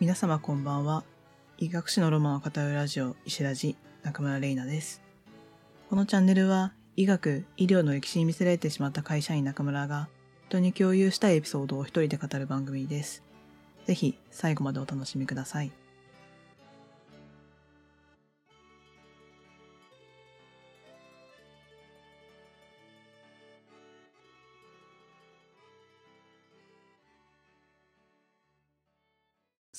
皆様こんばんは。医学史のロマンを語るラジオ、石ラジ、中村玲奈です。このチャンネルは、医学、医療の歴史に見せられてしまった会社員中村が、人に共有したいエピソードを一人で語る番組です。ぜひ、最後までお楽しみください。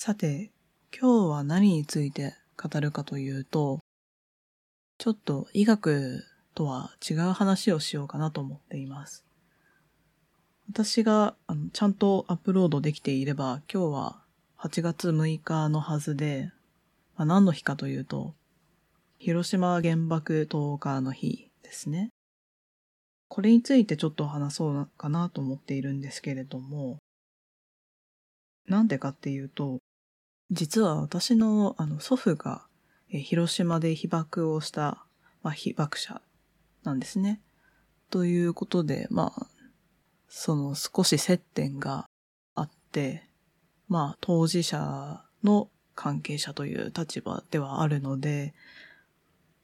さて、今日は何について語るかというと、ちょっと医学とは違う話をしようかなと思っています。私があのちゃんとアップロードできていれば、今日は8月6日のはずで、まあ、何の日かというと、広島原爆投下の日ですね。これについてちょっと話そうかなと思っているんですけれども、なんでかっていうと、実は私のあの祖父が広島で被爆をした、まあ、被爆者なんですね。ということで、まあ、その少し接点があって、まあ当事者の関係者という立場ではあるので、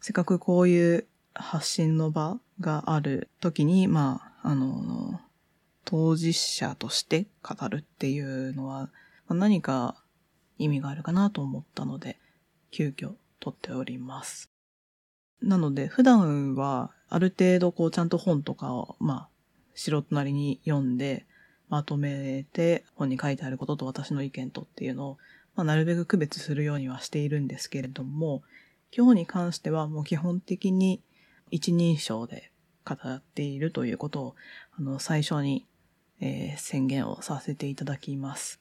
せっかくこういう発信の場がある時に、まあ、あの、当事者として語るっていうのは、何か意味があるかなと思ったので、急遽撮っております。なので、普段はある程度こうちゃんと本とかを、まあ、素人なりに読んで、まとめて本に書いてあることと私の意見とっていうのを、まあ、なるべく区別するようにはしているんですけれども、今日に関してはもう基本的に一人称で語っているということを、あの、最初に、えー宣言をさせていただきます。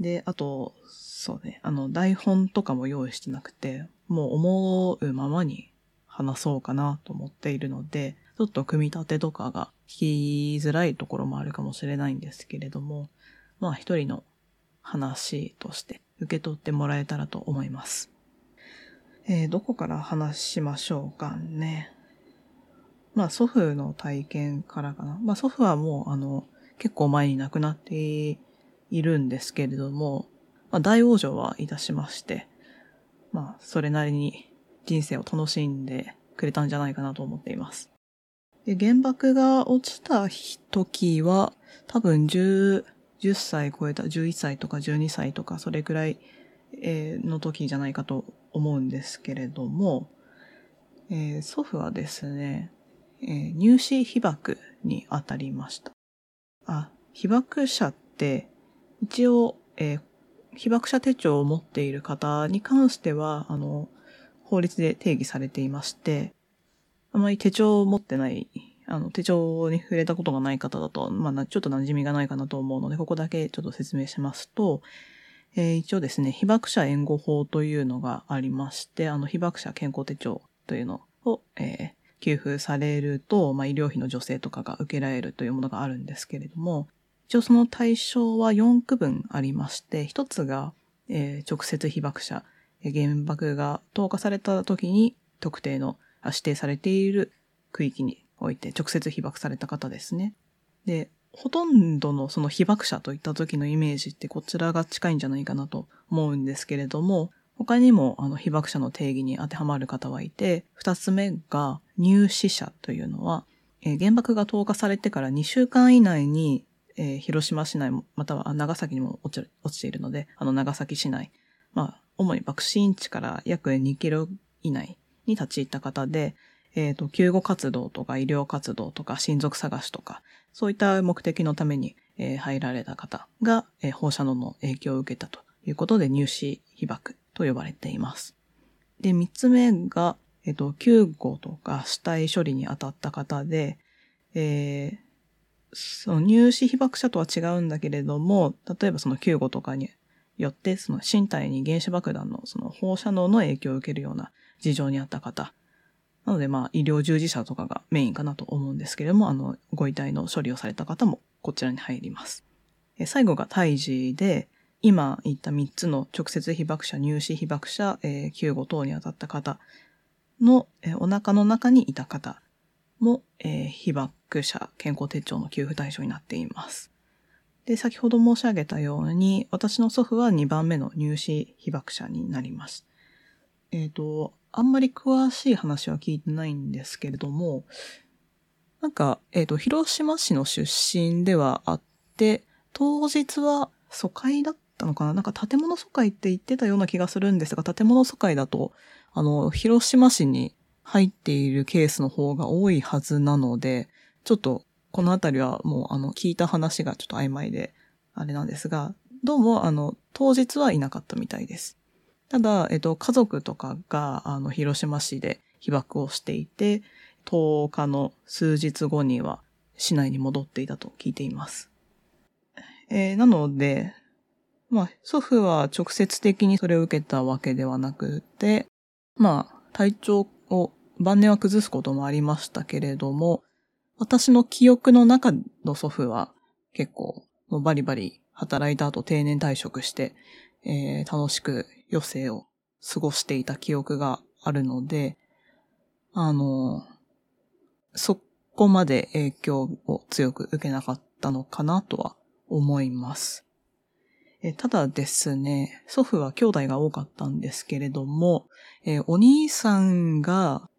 で、あと、そうね、あの、台本とかも用意してなくて、もう思うままに話そうかなと思っているので、ちょっと組み立てとかが聞きづらいところもあるかもしれないんですけれども、まあ一人の話として受け取ってもらえたらと思います。えーどこから話しましょうかね。まあ祖父の体験からかな。まあ祖父はもうあの結構前に亡くなっているんですけれども、まあ大往生はいたしまして、まあそれなりに人生を楽しんでくれたんじゃないかなと思っています。で、原爆が落ちた時は多分10、10歳超えた、11歳とか12歳とかそれくらいの時じゃないかと思うんですけれども、えー祖父はですね、えー入試被爆に当たりました。あ、被爆者って、一応、えー被爆者手帳を持っている方に関しては、あの、法律で定義されていまして、あまり手帳を持ってない、あの、手帳に触れたことがない方だと、まあ、ちょっと馴染みがないかなと思うので、ここだけちょっと説明しますと、えー一応ですね、被爆者援護法というのがありまして、あの、被爆者健康手帳というのを、えー給付されると、まあ、医療費の助成とかが受けられるというものがあるんですけれども、一応その対象は4区分ありまして、一つが、えー直接被爆者、原爆が投下された時に特定の指定されている区域において直接被爆された方ですね。で、ほとんどのその被爆者といった時のイメージってこちらが近いんじゃないかなと思うんですけれども、他にもあの被爆者の定義に当てはまる方はいて、二つ目が入試者というのは、原爆が投下されてから2週間以内に、えー広島市内もまたは長崎にも落ち落ちているので、あの長崎市内、まあ、主に爆心地から約2キロ以内に立ち入った方で、えっ、と、救護活動とか医療活動とか親族探しとか、そういった目的のために、えー入られた方が、えー放射能の影響を受けたということで入試被爆と呼ばれています。で、三つ目が、えっ、と、救護とか死体処理に当たった方で、えーその入試被爆者とは違うんだけれども、例えばその救護とかによって、その身体に原子爆弾のその放射能の影響を受けるような事情にあった方。なのでまあ医療従事者とかがメインかなと思うんですけれども、あのご遺体の処理をされた方もこちらに入ります。最後が胎児で、今言った3つの直接被爆者、入試被爆者、えー救護等に当たった方の、えーお腹の中にいた方も、えー被爆者健康手帳の給付対象になっています。で、先ほど申し上げたように、私の祖父は2番目の入試被爆者になります。えっ、ー、と、あんまり詳しい話は聞いてないんですけれども、なんか、えっ、ー、と、広島市の出身ではあって、当日は疎開だったのかな？なんか建物疎開って言ってたような気がするんですが、建物疎開だと、あの、広島市に入っているケースの方が多いはずなので、ちょっとこのあたりはもうあの聞いた話がちょっと曖昧であれなんですが、どうもあの当日はいなかったみたいです。ただ、えっと、家族とかがあの広島市で被爆をしていて、10日の数日後には市内に戻っていたと聞いています。えー、なので、まあ、祖父は直接的にそれを受けたわけではなくて、まあ、体調を晩年は崩すこともありましたけれども、私の記憶の中の祖父は結構バリバリ働いた後定年退職して、えー、楽しく余生を過ごしていた記憶があるので、あの、そこまで影響を強く受けなかったのかなとは思います。えただですね、祖父は兄弟が多かったんですけれども、え、お兄さんが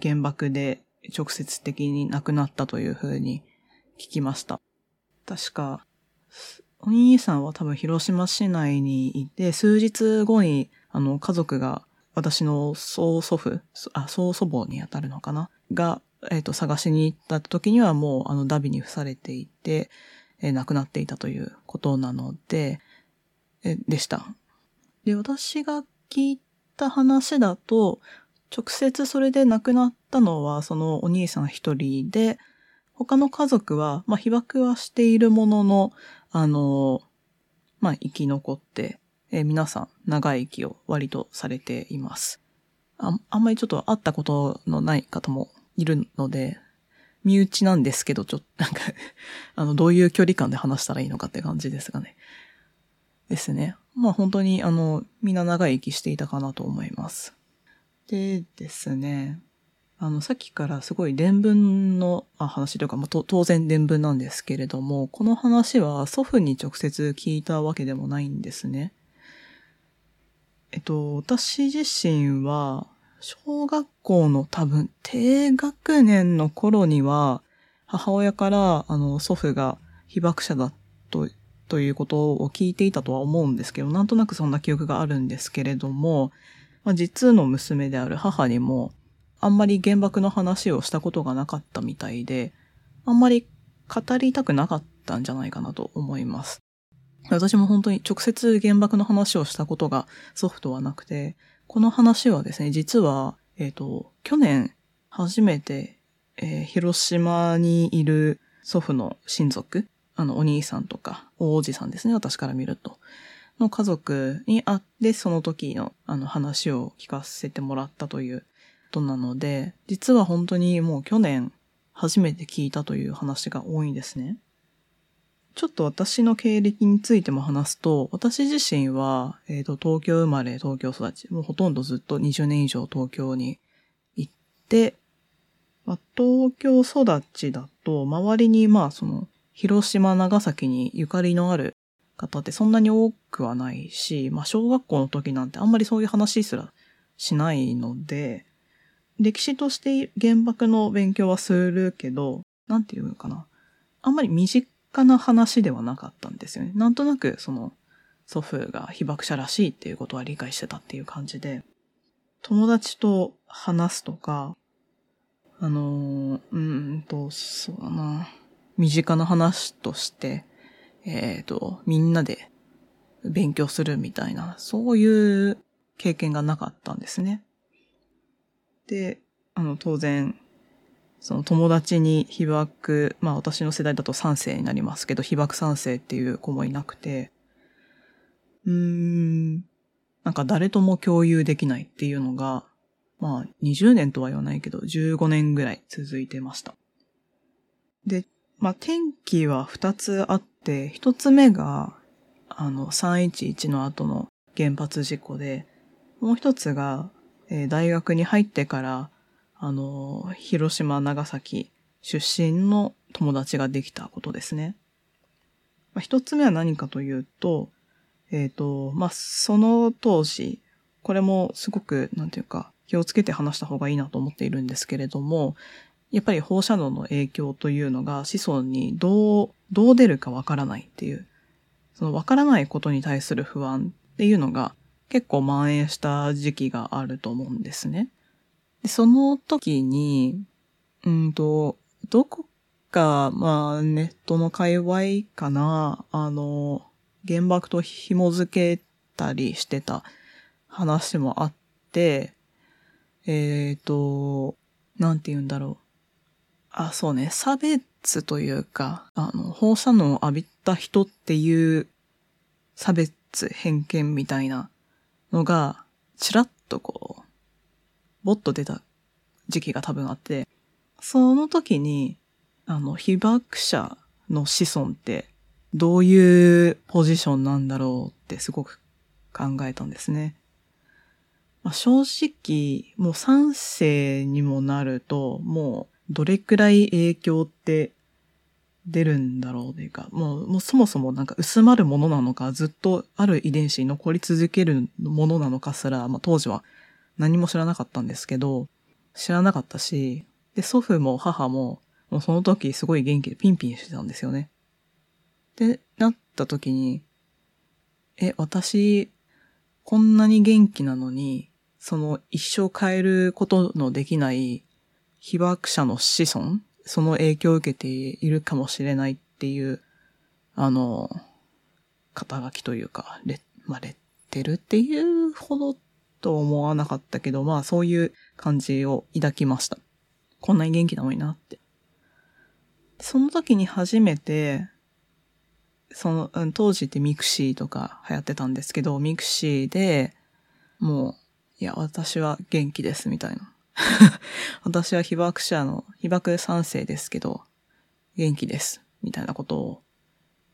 原爆で直接的に亡くなったというふうに聞きました。確か、お兄さんは多分広島市内にいて、数日後に、あの、家族が、私の曽祖父、あ、曽祖母に当たるのかな？が、えっ、ー、と、探しに行った時にはもう、あの、ダビに付されていて、えー、亡くなっていたということなので、え、でした。で、私が聞いた話だと、直接それで亡くなったのはそのお兄さん一人で、他の家族は、まあ、被爆はしているものの、あの、まあ、生き残って、えー、皆さん長生きを割とされています。ああんまりちょっと会ったことのない方もいるので、身内なんですけど、ちょっと なんかあの、どういう距離感で話したらいいのかって感じですがね。ですね。まあ本当にあの、みんな長生きしていたかなと思います。でですね、あの、さっきからすごい伝聞の話というか、まあ、当然伝聞なんですけれども、この話は祖父に直接聞いたわけでもないんですね。えっと、私自身は、小学校の多分低学年の頃には、母親から、あの、祖父が被爆者だと、ということを聞いていたとは思うんですけど、なんとなくそんな記憶があるんですけれども、まあ、実の娘である母にも、あんまり原爆の話をしたことがなかったみたいで、あんまり語りたくなかったんじゃないかなと思います。私も本当に直接原爆の話をしたことが祖父とはなくて、この話はですね、実は、えっ、ー、と、去年初めて、えー、広島にいる祖父の親族、あの、お兄さんとか、おおじさんですね、私から見ると。の家族に会って、その時のあの話を聞かせてもらったということなので、実は本当にもう去年初めて聞いたという話が多いんですね。ちょっと私の経歴についても話すと、私自身は、えっ、ー、と、東京生まれ、東京育ち、もうほとんどずっと20年以上東京に行って、まあ、東京育ちだと、周りにまあその、広島、長崎にゆかりのある方ってそんなに多くはないし、まあ小学校の時なんてあんまりそういう話すらしないので、歴史として原爆の勉強はするけど、なんていうのかな。あんまり身近な話ではなかったんですよね。なんとなくその祖父が被爆者らしいっていうことは理解してたっていう感じで、友達と話すとか、あの、うんと、そうだな。身近な話として、えっ、ー、と、みんなで勉強するみたいな、そういう経験がなかったんですね。で、あの、当然、その友達に被爆、まあ私の世代だと3世になりますけど、被爆3世っていう子もいなくて、うーん、なんか誰とも共有できないっていうのが、まあ20年とは言わないけど、15年ぐらい続いてました。で、まあ天気は2つあっ、一つ目が、あの、311の後の原発事故で、もう一つが、えー、大学に入ってから、あの、広島、長崎出身の友達ができたことですね。まあ、一つ目は何かというと、えっ、ー、と、まあ、その当時、これもすごく、なんていうか、気をつけて話した方がいいなと思っているんですけれども、やっぱり放射能の影響というのが子孫にどう、どう出るかわからないっていう、そのわからないことに対する不安っていうのが結構蔓延した時期があると思うんですね。でその時に、うんと、どこか、まあ、ネットの界隈かな、あの、原爆と紐付けたりしてた話もあって、えっ、ー、と、なんて言うんだろう。あ、そうね、差別というか、あの、放射能を浴びた人っていう差別、偏見みたいなのが、ちらっとこう、ぼっと出た時期が多分あって、その時に、あの、被爆者の子孫ってどういうポジションなんだろうってすごく考えたんですね。まあ、正直、もう3世にもなると、もうどれくらい影響って出るんだろうというか、もうもうそもそもなんか薄まるものなのか、ずっとある遺伝子に残り続けるものなのかすら、まあ、当時は何も知らなかったんですけど、知らなかったし、で、祖父も母も、もうその時すごい元気でピンピンしてたんですよね。ってなった時に、え、私、こんなに元気なのに、その一生変えることのできない被爆者の子孫、その影響を受けているかもしれないっていう、あの、肩書きというか、レまあ、レッテルっていうほどと思わなかったけど、まあそういう感じを抱きました。こんなに元気なのになって。その時に初めて、その、当時って mixi とか流行ってたんですけど、 mixi で、もう、いや、私は元気です、みたいな。私は被爆者の、被爆3世ですけど、元気です、みたいなことを、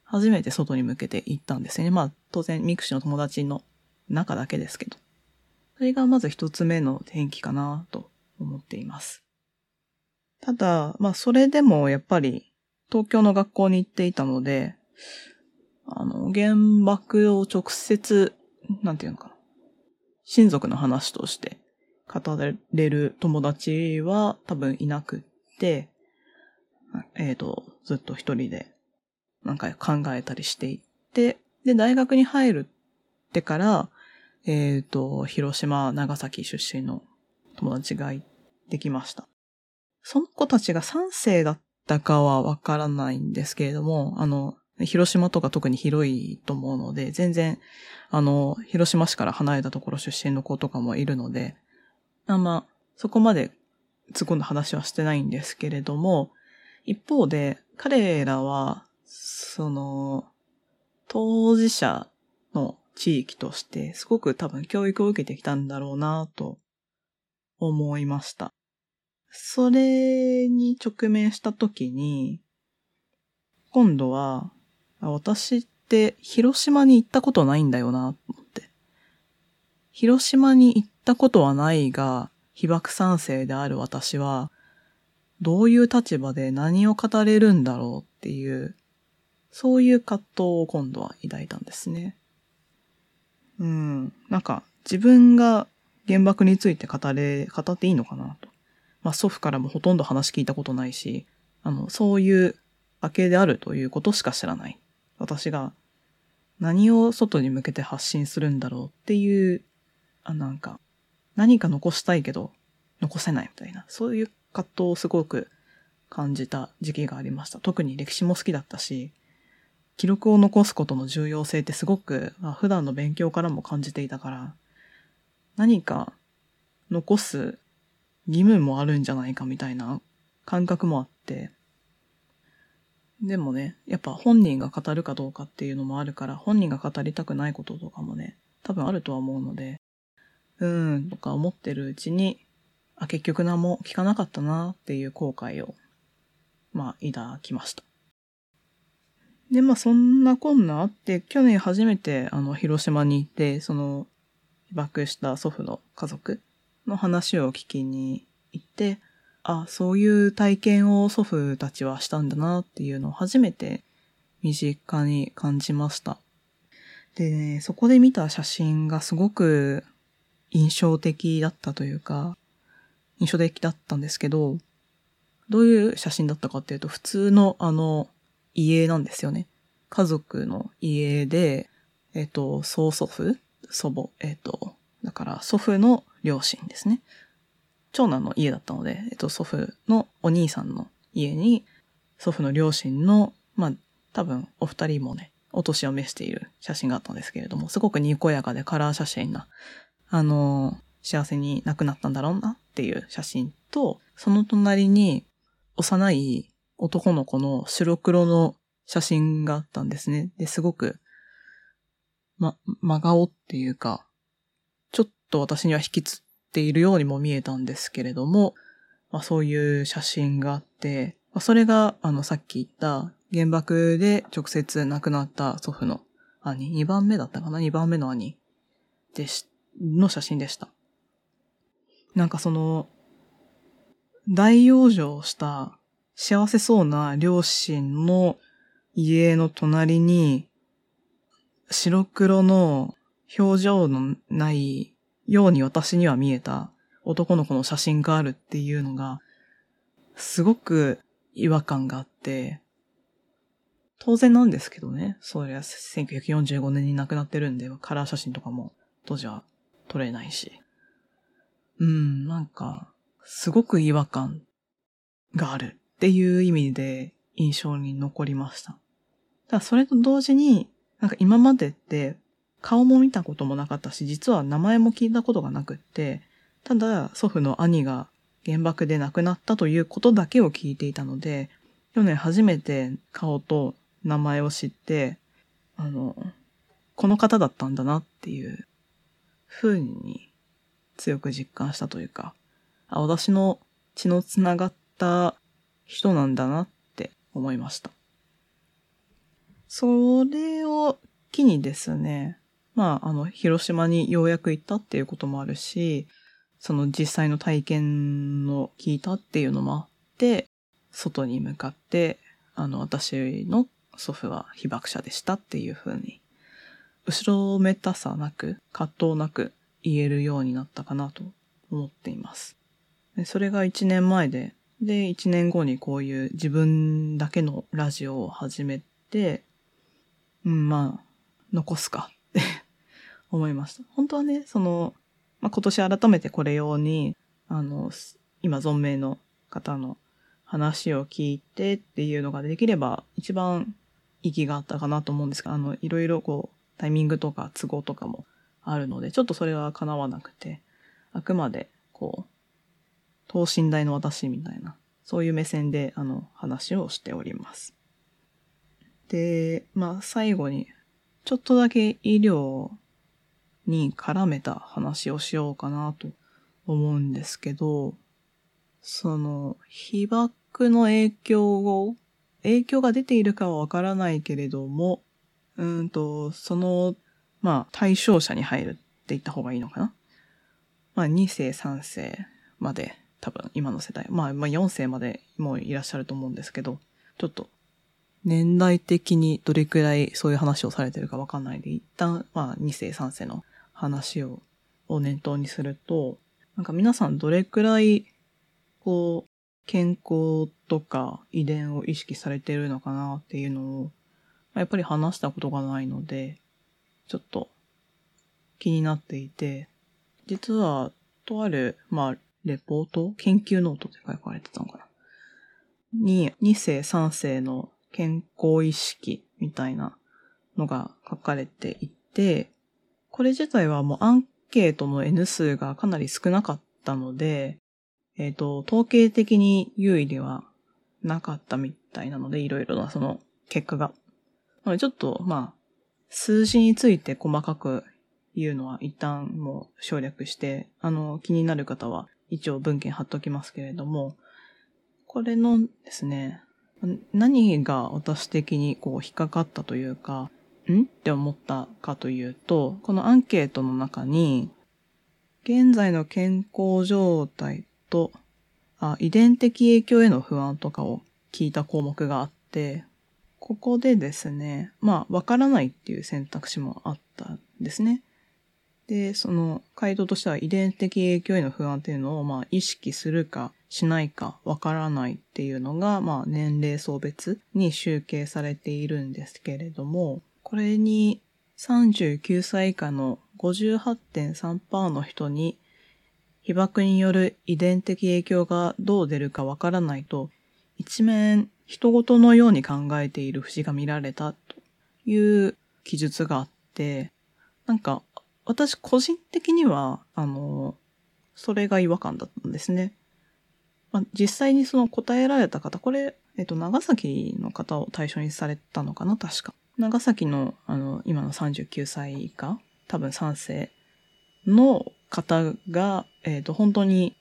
初めて外に向けて言ったんですよね。まあ、当然、 mixi の友達の中だけですけど。それがまず一つ目の転機かなと思っています。ただ、まあ、それでもやっぱり、東京の学校に行っていたので、あの、原爆を直接、なんていうのかな。親族の話として語れる友達は多分いなくって、えっ、ー、と、ずっと一人で何回考えたりしていって、で、大学に入るってから、えっ、ー、と、広島、長崎出身の友達ができました。その子たちが3世だったかはわからないんですけれども、あの、広島とか特に広いと思うので、全然、あの、広島市から離れたところ出身の子とかもいるので、あんま、そこまで突っ込んだ話はしてないんですけれども、一方で、彼らは、その、当事者の地域として、すごく多分教育を受けてきたんだろうなと思いました。それに直面したときに、今度は、私って広島に行ったことないんだよな、と思っ。広島に行ったことはないが、被爆賛成である私は、どういう立場で何を語れるんだろうっていう、そういう葛藤を今度は抱いたんですね。うん。なんか、自分が原爆について語れ、語っていいのかなと。まあ祖父からもほとんど話聞いたことないし、あの、そういう明けであるということしか知らない。私が何を外に向けて発信するんだろうっていう、あ、なんか、何か残したいけど、残せないみたいな、そういう葛藤をすごく感じた時期がありました。特に歴史も好きだったし、記録を残すことの重要性ってすごく、まあ、普段の勉強からも感じていたから、何か残す義務もあるんじゃないかみたいな感覚もあって、でもね、やっぱ本人が語るかどうかっていうのもあるから、本人が語りたくないこととかもね、多分あるとは思うので、うん、とか思ってるうちに、あ、結局何も聞かなかったなっていう後悔を、まあ、抱きました。で、まあ、そんなこんなあって、去年初めて、あの、広島に行って、その、被爆した祖父の家族の話を聞きに行って、あ、そういう体験を祖父たちはしたんだなっていうのを初めて身近に感じました。でね、そこで見た写真がすごく印象的だったというか、印象的だったんですけど、どういう写真だったかっていうと、普通のあの、家なんですよね。家族の家で、えっ、と、曽祖父祖母、えっ、と、だから祖父の両親ですね。長男の家だったので、えっ、と、祖父のお兄さんの家に、祖父の両親の、まあ、多分お二人もね、お年を召している写真があったんですけれども、すごくにこやかでカラー写真な、あの、幸せに亡くなったんだろうなっていう写真と、その隣に幼い男の子の白黒の写真があったんですね。で、すごく、ま、真顔っていうか、ちょっと私には引きつっているようにも見えたんですけれども、まあそういう写真があって、まあ、それが、あの、さっき言った原爆で直接亡くなった祖父の兄、2番目だったかな ?2 番目の兄でした、の写真でした。なんかその、大養生した幸せそうな両親の家の隣に、白黒の表情のないように私には見えた男の子の写真があるっていうのが、すごく違和感があって、当然なんですけどね。そりゃ1945年に亡くなってるんで、カラー写真とかも当時は撮れないし。うん、なんか、すごく違和感があるっていう意味で印象に残りました。ただそれと同時に、なんか今までって顔も見たこともなかったし、実は名前も聞いたことがなくって、ただ祖父の兄が原爆で亡くなったということだけを聞いていたので、去年初めて顔と名前を知って、あの、この方だったんだなっていう風に強く実感したというか、あ、私の血のつながった人なんだなって思いました。それを機にですね、まあ、あの、広島にようやく行ったっていうこともあるし、その実際の体験を聞いたっていうのもあって、外に向かって、あの、私の祖父は被爆者でしたっていうふうに、後ろめたさなく、葛藤なく言えるようになったかなと思っています。それが1年前で、で、1年後にこういう自分だけのラジオを始めて、うん、まあ、残すかって 思いました。本当はね、その、まあ、今年改めてこれ用に、あの、今存命の方の話を聞いてっていうのができれば一番意義があったかなと思うんですが、あの、いろいろこう、タイミングとか都合とかもあるので、ちょっとそれは叶わなくて、あくまで、こう、等身大の私みたいな、そういう目線で、あの、話をしております。で、まあ、最後に、ちょっとだけ医療に絡めた話をしようかなと思うんですけど、その、被爆の影響を影響が出ているかはわからないけれども、うんと、その、まあ、対象者に入るって言った方がいいのかな？まあ、2世、3世まで、多分今の世代、まあ、まあ、4世までもういらっしゃると思うんですけど、ちょっと、年代的にどれくらいそういう話をされてるかわかんないで、一旦、まあ、2世、3世の話を、を念頭にすると、なんか皆さんどれくらい、こう、健康とか遺伝を意識されてるのかなっていうのを、やっぱり話したことがないので、ちょっと気になっていて、実は、とある、まあ、レポート研究ノートって書かれてたのかな？に、2世、3世の健康意識みたいなのが書かれていて、これ自体はもうアンケートの N 数がかなり少なかったので、えっ、ー、と、統計的に優位ではなかったみたいなので、いろいろなその結果が。なのでちょっと、まあ、数字について細かく言うのは一旦もう省略して、あの、気になる方は一応文献貼っときますけれども、これのですね、何が私的にこう引っかかったというか、ん？って思ったかというと、このアンケートの中に、現在の健康状態と、あ、遺伝的影響への不安とかを聞いた項目があって、ここでですね、まあ、わからないっていう選択肢もあったんですね。で、その回答としては遺伝的影響への不安っていうのを、まあ、意識するかしないかわからないっていうのが、まあ、年齢層別に集計されているんですけれども、これに39歳以下の58.3%の人に被爆による遺伝的影響がどう出るかわからないと、一面人事のように考えている節が見られたという記述があって、なんか私個人的には、あの、それが違和感だったんですね。まあ、実際にその答えられた方、これ、えっと、長崎の方を対象にされたのかな確か。長崎の、あの、今の39歳以下、多分賛成の方が、えっ、と、本当に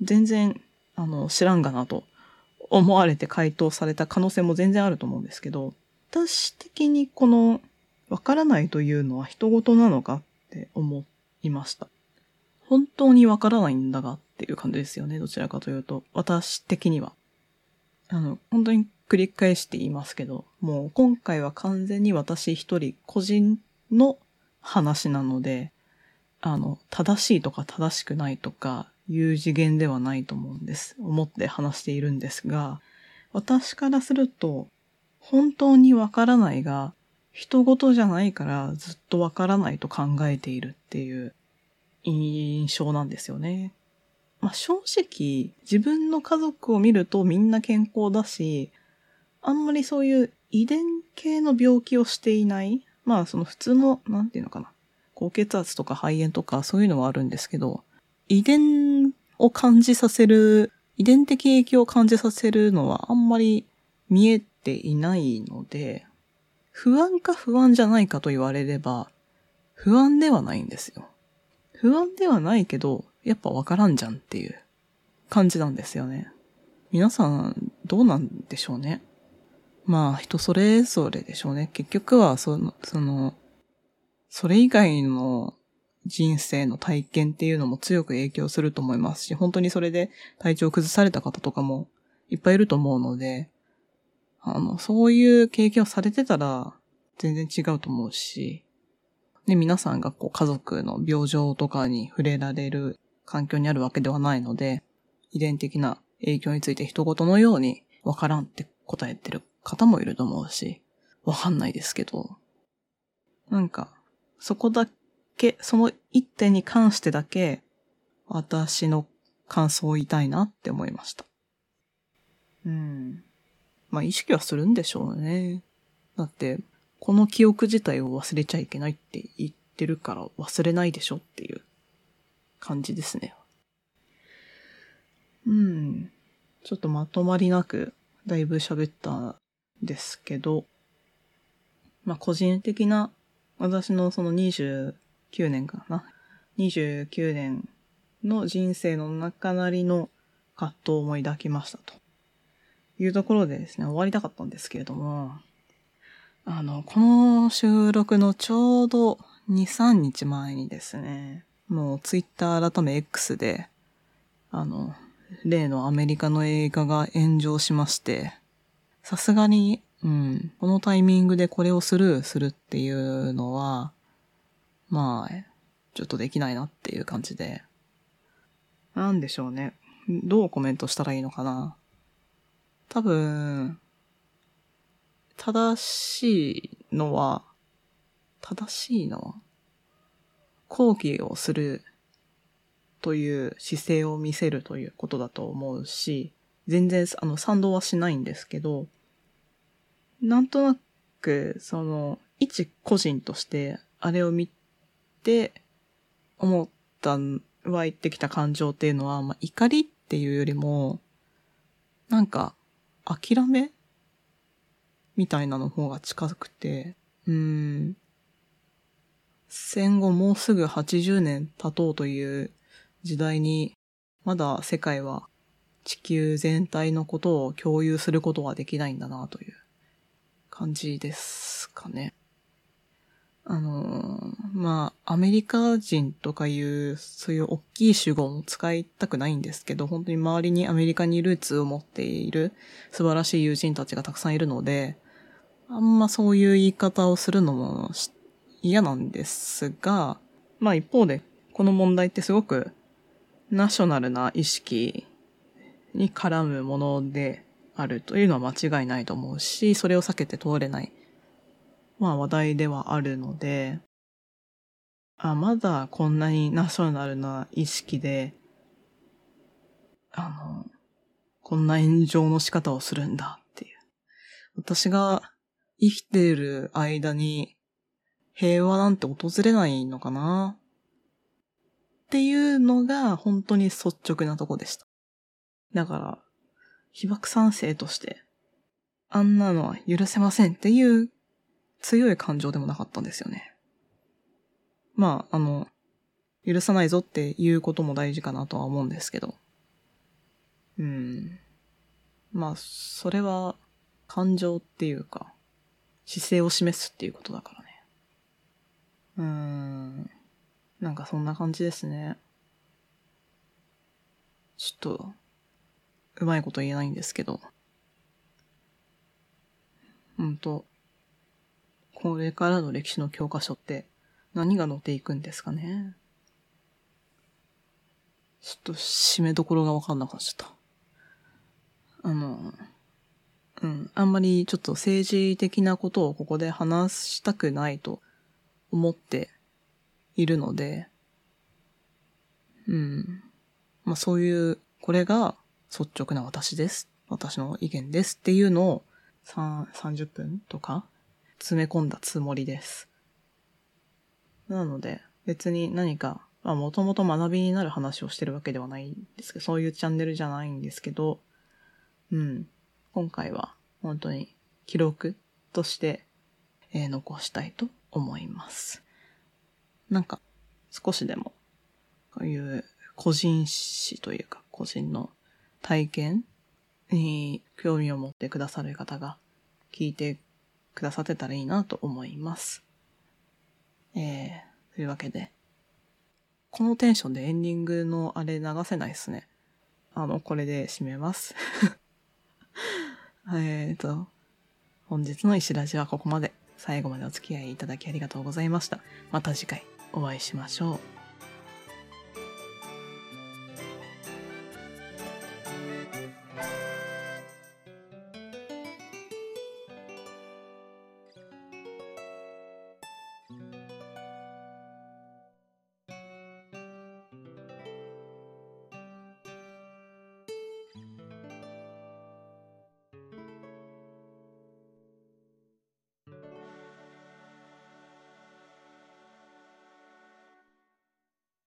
全然、あの、知らんがなと思われて回答された可能性も全然あると思うんですけど、私的にこの、わからないというのは人事なのかって思いました。本当にわからないんだがっていう感じですよね。どちらかというと。私的には。あの、本当に繰り返して言いますけど、もう今回は完全に私一人個人の話なので、あの、正しいとか正しくないとかいう次元ではないと思うんです。思って話しているんですが、私からすると、本当にわからないが、人事じゃないからずっとわからないと考えているっていう印象なんですよね。まあ、正直自分の家族を見るとみんな健康だし、あんまりそういう遺伝系の病気をしていない。まあその普通の、なんていうのかな。高血圧とか肺炎とかそういうのはあるんですけど、遺伝を感じさせる、遺伝的影響を感じさせるのはあんまり見えていないので、不安か不安じゃないかと言われれば、不安ではないんですよ。不安ではないけど、やっぱわからんじゃんっていう感じなんですよね。皆さん、どうなんでしょうね？まあ、人それぞれでしょうね。結局は、その、その、それ以外の人生の体験っていうのも強く影響すると思いますし、本当にそれで体調を崩された方とかもいっぱいいると思うので、あの、そういう経験をされてたら全然違うと思うし、ね、皆さんがこう家族の病状とかに触れられる環境にあるわけではないので、遺伝的な影響について人事のようにわからんって答えてる方もいると思うし、わかんないですけど、なんか、そこだけ、その一点に関してだけ、私の感想を言いたいなって思いました。うん。まあ意識はするんでしょうね。だって、この記憶自体を忘れちゃいけないって言ってるから忘れないでしょっていう感じですね。うん。ちょっとまとまりなくだいぶ喋ったんですけど、まあ個人的な私のその29年かな。29年の人生の中なりの葛藤を思い抱きましたと。いうところでですね、終わりたかったんですけれども、あの、この収録のちょうど2、3日前にですね、もうツイッター改め X で、あの、例のアメリカの映画が炎上しまして、さすがに、うん、このタイミングでこれをスルーするっていうのは、まあ、ちょっとできないなっていう感じで、なんでしょうね。どうコメントしたらいいのかな。多分、正しいのは、正しいのは、抗議をするという姿勢を見せるということだと思うし、全然、あの、賛同はしないんですけど、なんとなく、その、一個人として、あれを見て、思った、湧いてきた感情っていうのは、まあ、怒りっていうよりも、なんか、諦めみたいなの方が近くて、うん。戦後もうすぐ80年経とうという時代に、まだ世界は地球全体のことを共有することはできないんだなという感じですかね。あの、まあ、アメリカ人とかいう、そういう大きい主語も使いたくないんですけど、本当に周りにアメリカにルーツを持っている素晴らしい友人たちがたくさんいるので、あんまそういう言い方をするのも嫌なんですが、まあ一方で、この問題ってすごくナショナルな意識に絡むものであるというのは間違いないと思うし、それを避けて通れない、まあ話題ではあるので、あ、まだこんなにナショナルな意識で、あの、こんな炎上の仕方をするんだっていう。私が生きている間に平和なんて訪れないのかな？っていうのが本当に率直なとこでした。だから、被爆賛成として、あんなのは許せませんっていう強い感情でもなかったんですよね。まあ、あの、許さないぞっていうことも大事かなとは思うんですけど。うん。まあ、それは感情っていうか、姿勢を示すっていうことだからね。うーん。なんかそんな感じですね。ちょっと、うまいこと言えないんですけど。ほんと、これからの歴史の教科書って何が載っていくんですかね？ちょっと締めどころがわかんなくなっちゃった。あの、うん、あんまりちょっと政治的なことをここで話したくないと思っているので、うん。まあそういう、これが率直な私です。私の意見ですっていうのを30分とか詰め込んだつもりです。なので別に何か、まあもともと学びになる話をしてるわけではないんですけど、そういうチャンネルじゃないんですけど、うん。今回は本当に記録として、えー、残したいと思います。なんか少しでもこういう個人史というか個人の体験に興味を持ってくださる方が聞いてくださってたらいいなと思います。えー、というわけで、このテンションでエンディングのあれ流せないですね。あの、これで締めます。えっと、本日の石ラジはここまで。最後までお付き合いいただきありがとうございました。また次回お会いしましょう。